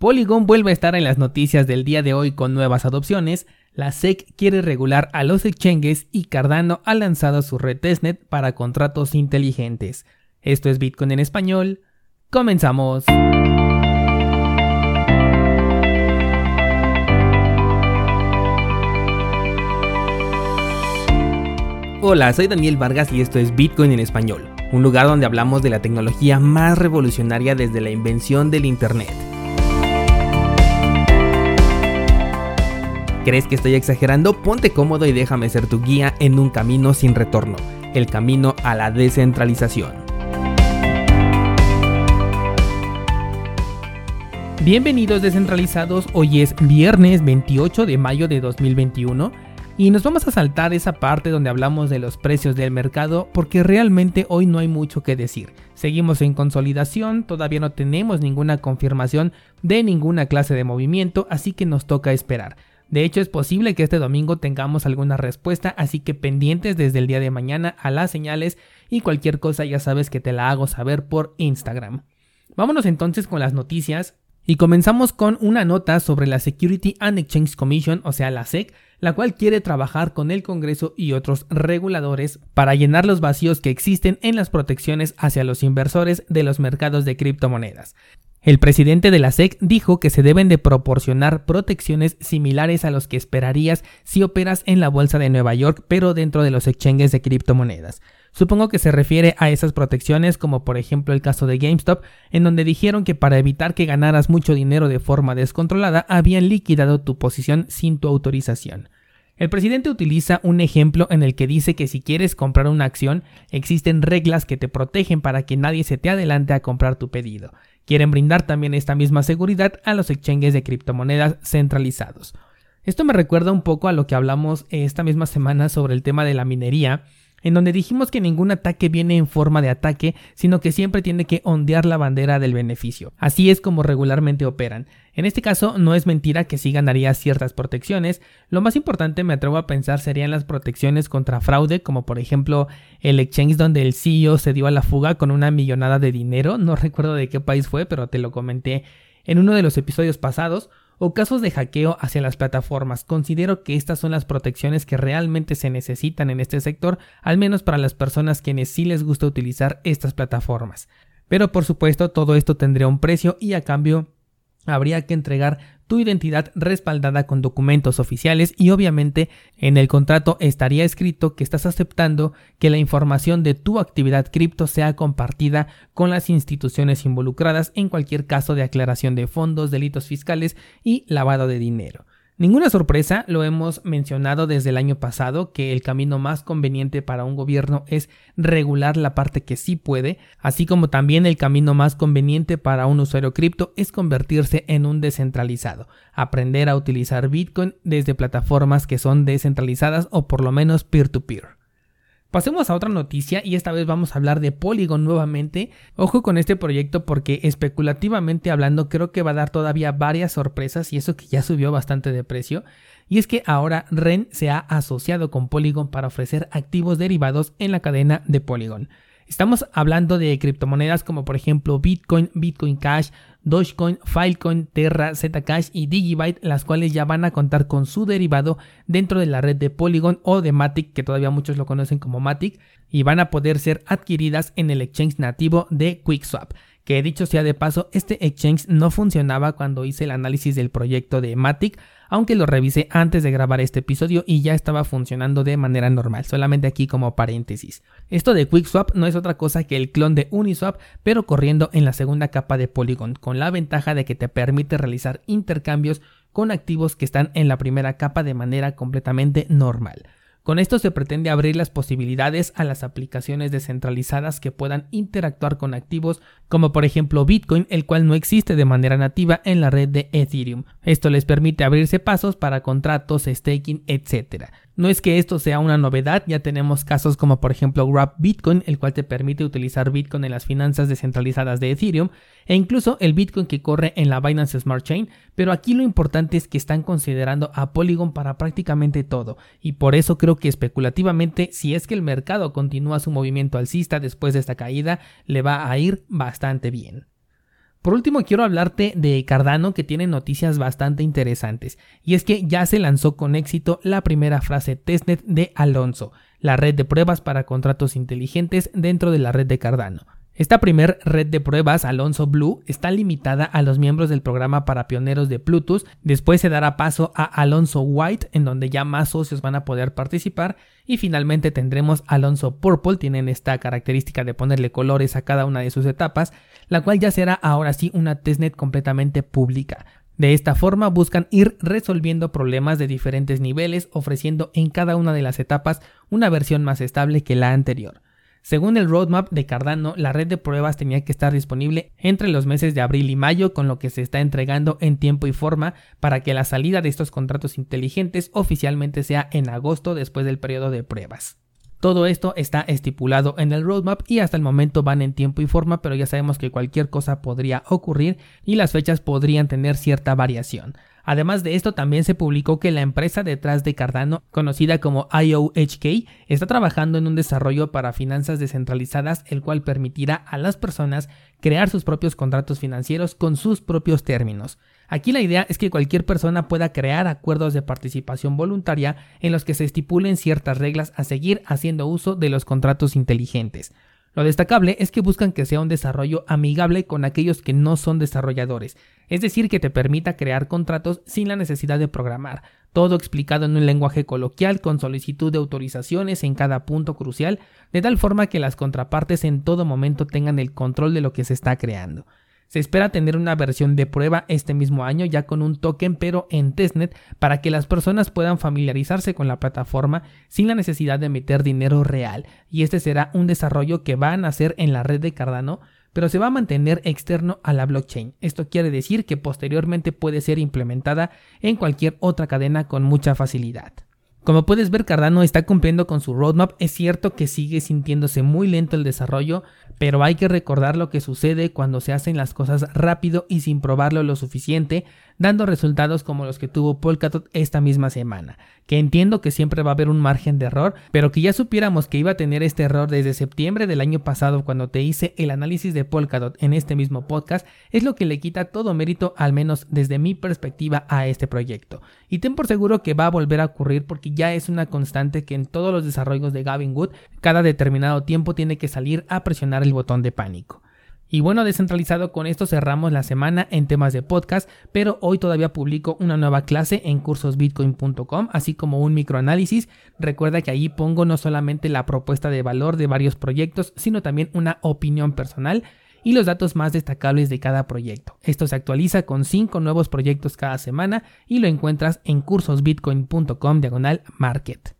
Polygon vuelve a estar en las noticias del día de hoy con nuevas adopciones, la SEC quiere regular a los exchanges y Cardano ha lanzado su red testnet para contratos inteligentes. Esto es Bitcoin en español. Comenzamos. Hola, soy Daniel Vargas y esto es Bitcoin en español, un lugar donde hablamos de la tecnología más revolucionaria desde la invención del Internet. ¿Crees que estoy exagerando? Ponte cómodo y déjame ser tu guía en un camino sin retorno, el camino a la descentralización. Bienvenidos descentralizados, hoy es viernes 28 de mayo de 2021 y nos vamos a saltar esa parte donde hablamos de los precios del mercado porque realmente hoy no hay mucho que decir. Seguimos en consolidación, todavía no tenemos ninguna confirmación de ninguna clase de movimiento, así que nos toca esperar. De hecho, es posible que este domingo tengamos alguna respuesta, así que pendientes desde el día de mañana a las señales y cualquier cosa ya sabes que te la hago saber por Instagram. Vámonos entonces con las noticias y comenzamos con una nota sobre la Security and Exchange Commission, o sea, la SEC, la cual quiere trabajar con el Congreso y otros reguladores para llenar los vacíos que existen en las protecciones hacia los inversores de los mercados de criptomonedas. El presidente de la SEC dijo que se deben de proporcionar protecciones similares a los que esperarías si operas en la bolsa de Nueva York pero dentro de los exchanges de criptomonedas. Supongo que se refiere a esas protecciones como por ejemplo el caso de GameStop, en donde dijeron que para evitar que ganaras mucho dinero de forma descontrolada habían liquidado tu posición sin tu autorización. El presidente utiliza un ejemplo en el que dice que si quieres comprar una acción, existen reglas que te protegen para que nadie se te adelante a comprar tu pedido. Quieren brindar también esta misma seguridad a los exchanges de criptomonedas centralizados. Esto me recuerda un poco a lo que hablamos esta misma semana sobre el tema de la minería, en donde dijimos que ningún ataque viene en forma de ataque, sino que siempre tiene que ondear la bandera del beneficio. Así es como regularmente operan. En este caso no es mentira que sí ganaría ciertas protecciones, lo más importante me atrevo a pensar serían las protecciones contra fraude, como por ejemplo el exchange donde el CEO se dio a la fuga con una millonada de dinero, no recuerdo de qué país fue, pero te lo comenté en uno de los episodios pasados, o casos de hackeo hacia las plataformas. Considero que estas son las protecciones que realmente se necesitan en este sector, al menos para las personas quienes sí les gusta utilizar estas plataformas. Pero por supuesto todo esto tendría un precio y a cambio habría que entregar tu identidad respaldada con documentos oficiales y obviamente en el contrato estaría escrito que estás aceptando que la información de tu actividad cripto sea compartida con las instituciones involucradas en cualquier caso de aclaración de fondos, delitos fiscales y lavado de dinero. Ninguna sorpresa, lo hemos mencionado desde el año pasado, que el camino más conveniente para un gobierno es regular la parte que sí puede, así como también el camino más conveniente para un usuario cripto es convertirse en un descentralizado, aprender a utilizar Bitcoin desde plataformas que son descentralizadas o por lo menos peer-to-peer. Pasemos a otra noticia y esta vez vamos a hablar de Polygon nuevamente. Ojo con este proyecto porque especulativamente hablando creo que va a dar todavía varias sorpresas y eso que ya subió bastante de precio. Y es que ahora REN se ha asociado con Polygon para ofrecer activos derivados en la cadena de Polygon. Estamos hablando de criptomonedas como por ejemplo Bitcoin, Bitcoin Cash, Dogecoin, Filecoin, Terra, Zcash y Digibyte, las cuales ya van a contar con su derivado dentro de la red de Polygon o de Matic, que todavía muchos lo conocen como Matic, y van a poder ser adquiridas en el exchange nativo de QuickSwap. Que dicho sea de paso, este exchange no funcionaba cuando hice el análisis del proyecto de Matic, aunque lo revisé antes de grabar este episodio y ya estaba funcionando de manera normal, solamente aquí como paréntesis. Esto de QuickSwap no es otra cosa que el clon de Uniswap, pero corriendo en la segunda capa de Polygon, con la ventaja de que te permite realizar intercambios con activos que están en la primera capa de manera completamente normal. Con esto se pretende abrir las posibilidades a las aplicaciones descentralizadas que puedan interactuar con activos como por ejemplo Bitcoin, el cual no existe de manera nativa en la red de Ethereum. Esto les permite abrirse pasos para contratos, staking, etc. No es que esto sea una novedad, ya tenemos casos como por ejemplo Grab Bitcoin, el cual te permite utilizar Bitcoin en las finanzas descentralizadas de Ethereum, e incluso el Bitcoin que corre en la Binance Smart Chain, pero aquí lo importante es que están considerando a Polygon para prácticamente todo, y por eso creo que especulativamente, si es que el mercado continúa su movimiento alcista después de esta caída, le va a ir bastante bien. Por último, quiero hablarte de Cardano que tiene noticias bastante interesantes, y es que ya se lanzó con éxito la primera frase testnet de Alonso, la red de pruebas para contratos inteligentes dentro de la red de Cardano. Esta primer red de pruebas, Alonso Blue, está limitada a los miembros del programa para pioneros de Plutus. Después se dará paso a Alonso White, en donde ya más socios van a poder participar. Y finalmente tendremos Alonso Purple, tienen esta característica de ponerle colores a cada una de sus etapas, la cual ya será ahora sí una testnet completamente pública. De esta forma buscan ir resolviendo problemas de diferentes niveles, ofreciendo en cada una de las etapas una versión más estable que la anterior. Según el roadmap de Cardano, la red de pruebas tenía que estar disponible entre los meses de abril y mayo, con lo que se está entregando en tiempo y forma para que la salida de estos contratos inteligentes oficialmente sea en agosto después del periodo de pruebas. Todo esto está estipulado en el roadmap y hasta el momento van en tiempo y forma, pero ya sabemos que cualquier cosa podría ocurrir y las fechas podrían tener cierta variación. Además de esto, también se publicó que la empresa detrás de Cardano, conocida como IOHK, está trabajando en un desarrollo para finanzas descentralizadas, el cual permitirá a las personas crear sus propios contratos financieros con sus propios términos. Aquí la idea es que cualquier persona pueda crear acuerdos de participación voluntaria en los que se estipulen ciertas reglas a seguir haciendo uso de los contratos inteligentes. Lo destacable es que buscan que sea un desarrollo amigable con aquellos que no son desarrolladores, es decir, que te permita crear contratos sin la necesidad de programar, todo explicado en un lenguaje coloquial con solicitud de autorizaciones en cada punto crucial, de tal forma que las contrapartes en todo momento tengan el control de lo que se está creando. Se espera tener una versión de prueba este mismo año ya con un token pero en testnet para que las personas puedan familiarizarse con la plataforma sin la necesidad de meter dinero real y este será un desarrollo que va a nacer en la red de Cardano pero se va a mantener externo a la blockchain. Esto quiere decir que posteriormente puede ser implementada en cualquier otra cadena con mucha facilidad. Como puedes ver, Cardano está cumpliendo con su roadmap. Es cierto que sigue sintiéndose muy lento el desarrollo, pero hay que recordar lo que sucede cuando se hacen las cosas rápido y sin probarlo lo suficiente, dando resultados como los que tuvo Polkadot esta misma semana, que entiendo que siempre va a haber un margen de error, pero que ya supiéramos que iba a tener este error desde septiembre del año pasado cuando te hice el análisis de Polkadot en este mismo podcast, es lo que le quita todo mérito, al menos desde mi perspectiva, a este proyecto. Y ten por seguro que va a volver a ocurrir porque ya es una constante que en todos los desarrollos de Gavin Wood, cada determinado tiempo tiene que salir a presionar el botón de pánico. Y bueno, descentralizado, con esto cerramos la semana en temas de podcast, pero hoy todavía publico una nueva clase en cursosbitcoin.com, así como un microanálisis. Recuerda que allí pongo no solamente la propuesta de valor de varios proyectos, sino también una opinión personal y los datos más destacables de cada proyecto. Esto se actualiza con 5 nuevos proyectos cada semana y lo encuentras en cursosbitcoin.com diagonal market.